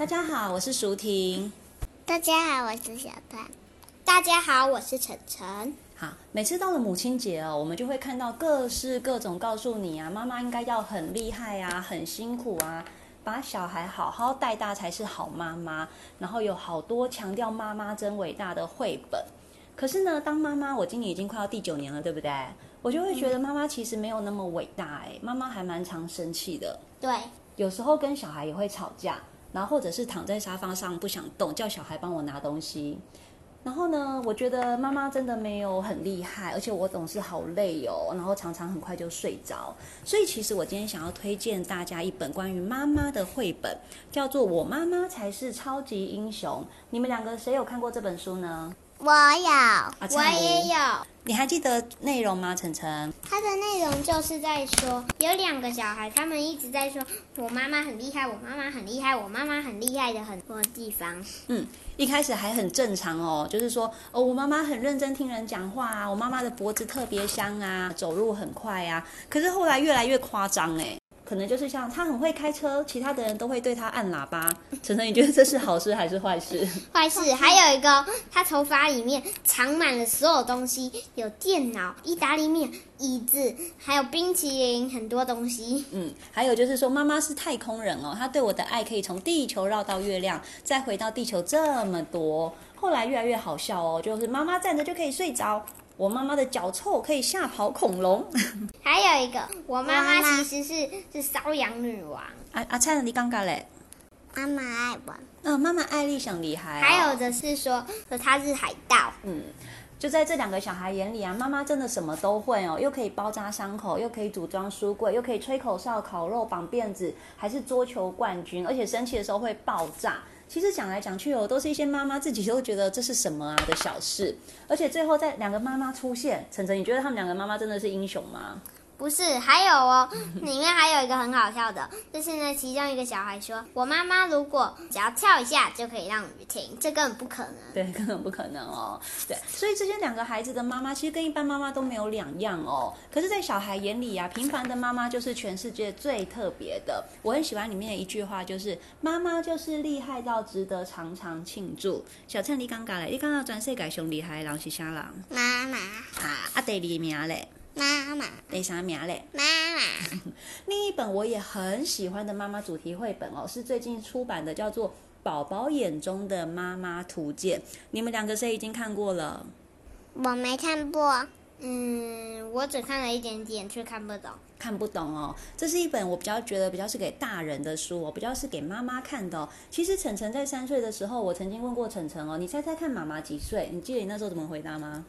大家好，我是舒婷。大家好，我是小灿。大家好，我是晨晨。好，每次到了母亲节哦，我们就会看到各式各种告诉你啊，妈妈应该要很厉害啊，很辛苦啊，把小孩好好带大才是好妈妈。然后有好多强调妈妈真伟大的绘本。可是呢，当妈妈，我今年已经快要第九年了，对不对？我就会觉得妈妈其实没有那么伟大哎，妈妈还蛮常生气的。对，有时候跟小孩也会吵架。然后或者是躺在沙发上不想动，叫小孩帮我拿东西。然后呢，我觉得妈妈真的没有很厉害，而且我总是好累哦，然后常常很快就睡着。所以其实我今天想要推荐大家一本关于妈妈的绘本，叫做《我妈妈才是超级英雄》。你们两个谁有看过这本书呢？我有，啊、我也有。你还记得内容吗？晨晨？它的内容就是在说，有两个小孩，他们一直在说我妈妈很厉害，我妈妈很厉害，我妈妈很厉害的很多地方。嗯，一开始还很正常哦，就是说哦，我妈妈很认真听人讲话啊，我妈妈的脖子特别香啊，走路很快啊。可是后来越来越夸张哎。可能就是像他很会开车，其他的人都会对他按喇叭。晨晨，你觉得这是好事还是坏事？坏事。还有一个，他头发里面藏满了所有东西，有电脑、意大利面、椅子，还有冰淇淋，很多东西。嗯，还有就是说，妈妈是太空人哦，她对我的爱可以从地球绕到月亮，再回到地球这么多。后来越来越好笑哦，就是妈妈站着就可以睡着。我妈妈的脚臭可以吓跑恐龙，还有一个，我妈妈其实是是瘙痒女王。阿阿灿，你刚刚嘞？妈妈爱玩。嗯，妈妈爱丽想厉害。还有的是说，说她是海盗。嗯，就在这两个小孩眼里啊，妈妈真的什么都会哦，又可以包扎伤口，又可以组装书柜，又可以吹口哨、烤肉、绑辫子，还是桌球冠军，而且生气的时候会爆炸。其实讲来讲去哦，都是一些妈妈自己都觉得这是什么啊的小事，而且最后在两个妈妈出现，晨晨，你觉得他们两个妈妈真的是英雄吗？不是，还有哦，里面还有一个很好笑的，就是呢，其中一个小孩说：“我妈妈如果只要跳一下就可以让雨停，这根本不可能。”对，根本不可能哦。对，所以这些两个孩子的妈妈其实跟一般妈妈都没有两样哦。可是，在小孩眼里啊，平凡的妈妈就是全世界最特别的。我很喜欢里面的一句话，就是“妈妈就是厉害到值得常常庆祝”。小灿，你刚刚来，你刚刚全世界上厉害的人是啥人？妈妈啊，啊，第二名嘞。妈妈，第啥名嘞？妈妈。另一本我也很喜欢的妈妈主题绘本哦，是最近出版的，叫做《宝宝眼中的妈妈图鉴》。你们两个谁已经看过了？我没看过。嗯，我只看了一点点，却看不懂。看不懂哦。这是一本我比较觉得比较是给大人的书哦，比较是给妈妈看的哦。其实晨晨在三岁的时候，我曾经问过晨晨哦，你猜猜看妈妈几岁？你记得你那时候怎么回答吗？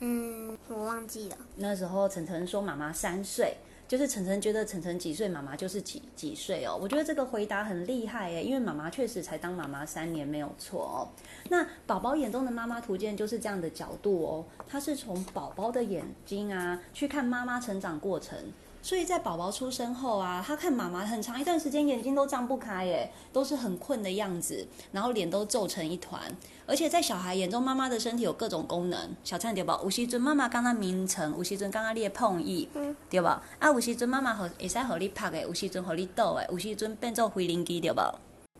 嗯，我忘记了。那时候晨晨说妈妈三岁，就是晨晨觉得晨晨几岁，妈妈就是几几岁哦。我觉得这个回答很厉害耶，因为妈妈确实才当妈妈三年没有错哦。那宝宝眼中的妈妈图鉴就是这样的角度哦，它是从宝宝的眼睛啊去看妈妈成长过程。所以在宝宝出生后啊，他看妈妈很长一段时间眼睛都张不开，耶，都是很困的样子，然后脸都皱成一团。而且在小孩眼中，妈妈的身体有各种功能。小灿对吧？有？时阵妈妈刚刚眠床，有。时阵刚刚你碰意，嗯、对吧？啊，有。时阵妈妈和会使和你拍的，有。时阵和你倒的，有。时阵变做飞灵机，对吧？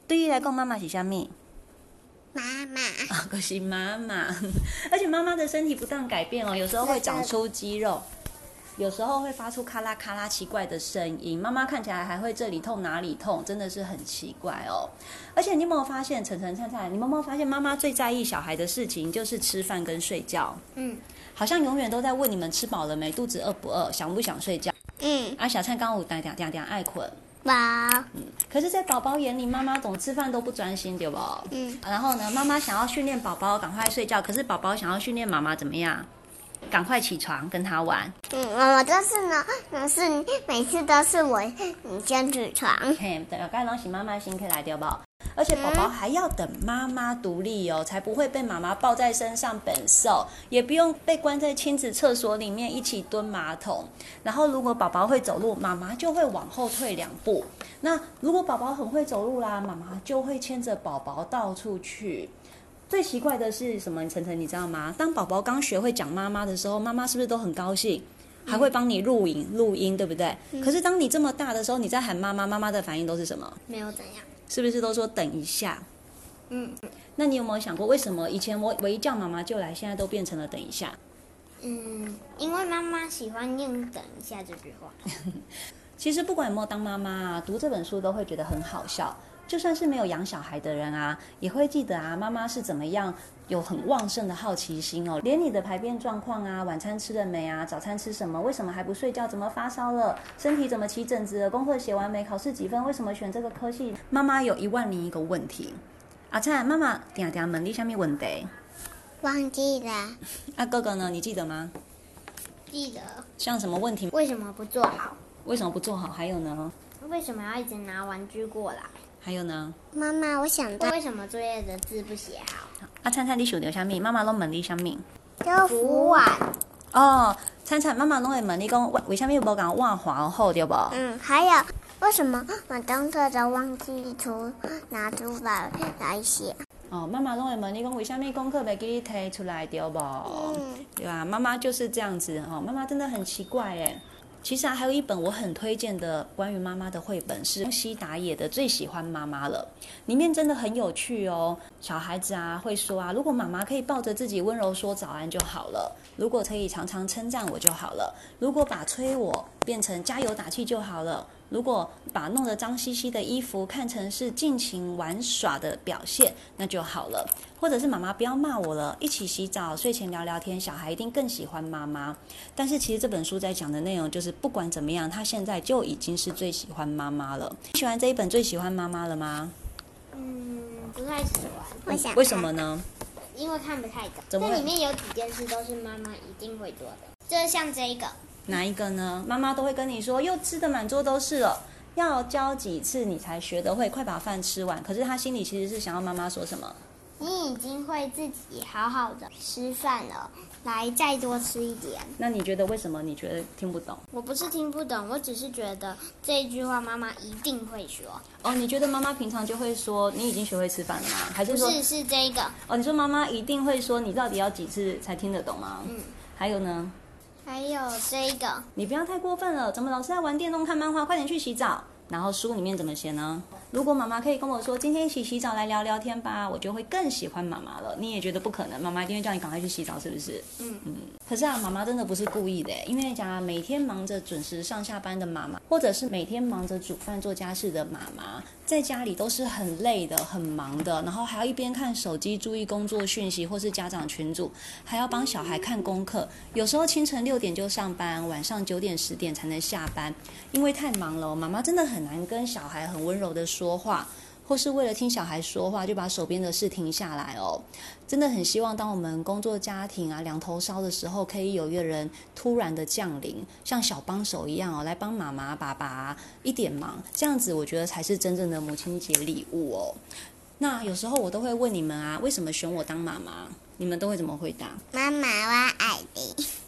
对于来讲，妈妈是虾米？妈妈啊，可是妈妈。而且妈妈的身体不断改变哦，有。时候会长出肌肉。有时候会发出咔啦咔啦奇怪的声音，妈妈看起来还会这里痛哪里痛，真的是很奇怪哦。而且你有没有发现，晨晨、灿灿，你有没有发现妈妈最在意小孩的事情就是吃饭跟睡觉？嗯，好像永远都在问你们吃饱了没，肚子饿不饿，想不想睡觉？嗯，啊，小灿刚午，嗲嗲嗲嗲爱困，哇。嗯，可是，在宝宝眼里，妈妈总吃饭都不专心，对不？嗯。然后呢，妈妈想要训练宝宝赶快睡觉，可是宝宝想要训练妈妈怎么样？赶快起床跟他玩。嗯，我就是呢，可是每次都是我你先起床。嘿，大概拢是妈妈先起来对不？而且宝宝还要等妈妈独立哦，才不会被妈妈抱在身上本瘦，也不用被关在亲子厕所里面一起蹲马桶。然后如果宝宝会走路，妈妈就会往后退两步。那如果宝宝很会走路啦，妈妈就会牵着宝宝到处去。最奇怪的是什么？晨晨，你知道吗？当宝宝刚学会讲妈妈的时候，妈妈是不是都很高兴？还会帮你录影、录音，对不对？嗯、可是当你这么大的时候，你在喊妈妈，妈妈的反应都是什么？没有怎样。是不是都说等一下？嗯。那你有没有想过，为什么以前我我一叫妈妈就来，现在都变成了等一下？嗯，因为妈妈喜欢念“等一下”这句话。其实不管有没有当妈妈啊，读这本书都会觉得很好笑。就算是没有养小孩的人啊，也会记得啊，妈妈是怎么样有很旺盛的好奇心哦。连你的排便状况啊，晚餐吃了没啊，早餐吃什么，为什么还不睡觉，怎么发烧了，身体怎么起疹子了，功课写完没，考试几分，为什么选这个科系？妈妈有一万零一个问题。阿灿，妈妈点点问你什么问题？忘记了。啊，哥哥呢？你记得吗？记得。像什么问题？为什么不做好？为什么不做好？还有呢？为什么要一直拿玩具过来？还有呢，妈妈，我想到为什么作业的字不写好？啊，灿灿，你想到什么？妈妈拢问你什么？要扶碗。哦，灿灿，妈妈拢会问你讲，为为什么不讲碗皇后对不？嗯，还有为什么我功课都忘记出拿出来来写？哦，妈妈拢会问你讲，为什么功课没给你提出来对不？嗯，对吧？妈妈就是这样子哦，妈妈真的很奇怪耶。其实啊，还有一本我很推荐的关于妈妈的绘本，是宫西达野的《最喜欢妈妈了》，里面真的很有趣哦。小孩子啊会说啊，如果妈妈可以抱着自己温柔说早安就好了，如果可以常常称赞我就好了，如果把催我变成加油打气就好了。如果把弄得脏兮兮的衣服看成是尽情玩耍的表现，那就好了。或者是妈妈不要骂我了，一起洗澡、睡前聊聊天，小孩一定更喜欢妈妈。但是其实这本书在讲的内容就是，不管怎么样，他现在就已经是最喜欢妈妈了。你喜欢这一本《最喜欢妈妈了》吗？嗯，不太喜欢。为什么？为什么呢？因为看不太懂。这里面有几件事都是妈妈一定会做的，就是像这一个。哪一个呢？妈妈都会跟你说，又吃的满桌都是了，要教几次你才学得会？快把饭吃完。可是他心里其实是想要妈妈说什么？你已经会自己好好的吃饭了，来再多吃一点。那你觉得为什么？你觉得听不懂？我不是听不懂，我只是觉得这一句话妈妈一定会说。哦，你觉得妈妈平常就会说你已经学会吃饭了吗？还是说？是是这个。哦，你说妈妈一定会说你到底要几次才听得懂吗？嗯。还有呢？还有这个，你不要太过分了。怎么老是在玩电动、看漫画？快点去洗澡。然后书里面怎么写呢？如果妈妈可以跟我说今天一起洗澡来聊聊天吧，我就会更喜欢妈妈了。你也觉得不可能，妈妈一定会叫你赶快去洗澡，是不是？嗯嗯。可是啊，妈妈真的不是故意的，因为讲每天忙着准时上下班的妈妈，或者是每天忙着煮饭做家事的妈妈，在家里都是很累的、很忙的，然后还要一边看手机注意工作讯息，或是家长群组，还要帮小孩看功课。有时候清晨六点就上班，晚上九点十点才能下班，因为太忙了，妈妈真的很。很难跟小孩很温柔的说说话，或是为了听小孩说话就把手边的事停下来哦。真的很希望，当我们工作家庭啊两头烧的时候，可以有一个人突然的降临，像小帮手一样哦，来帮妈妈、爸爸一点忙。这样子，我觉得才是真正的母亲节礼物哦。那有时候我都会问你们啊，为什么选我当妈妈？你们都会怎么回答？妈妈，我爱你。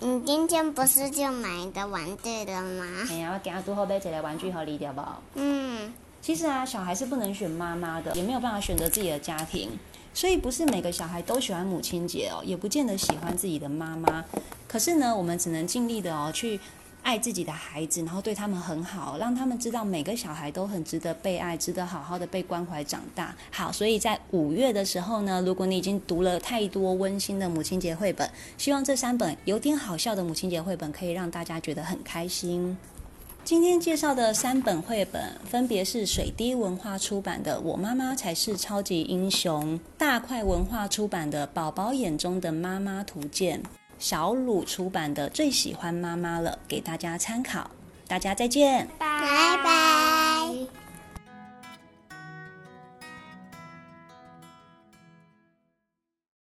你今天不是就买一个玩具了吗？哎呀，我今日拄好买一个玩具给你，对不？嗯，其实啊，小孩是不能选妈妈的，也没有办法选择自己的家庭，所以不是每个小孩都喜欢母亲节哦，也不见得喜欢自己的妈妈。可是呢，我们只能尽力的哦去。爱自己的孩子，然后对他们很好，让他们知道每个小孩都很值得被爱，值得好好的被关怀长大。好，所以在五月的时候呢，如果你已经读了太多温馨的母亲节绘本，希望这三本有点好笑的母亲节绘本可以让大家觉得很开心。今天介绍的三本绘本分别是水滴文化出版的《我妈妈才是超级英雄》，大块文化出版的《宝宝眼中的妈妈图鉴》。小鲁出版的《最喜欢妈妈了》，给大家参考。大家再见，拜拜。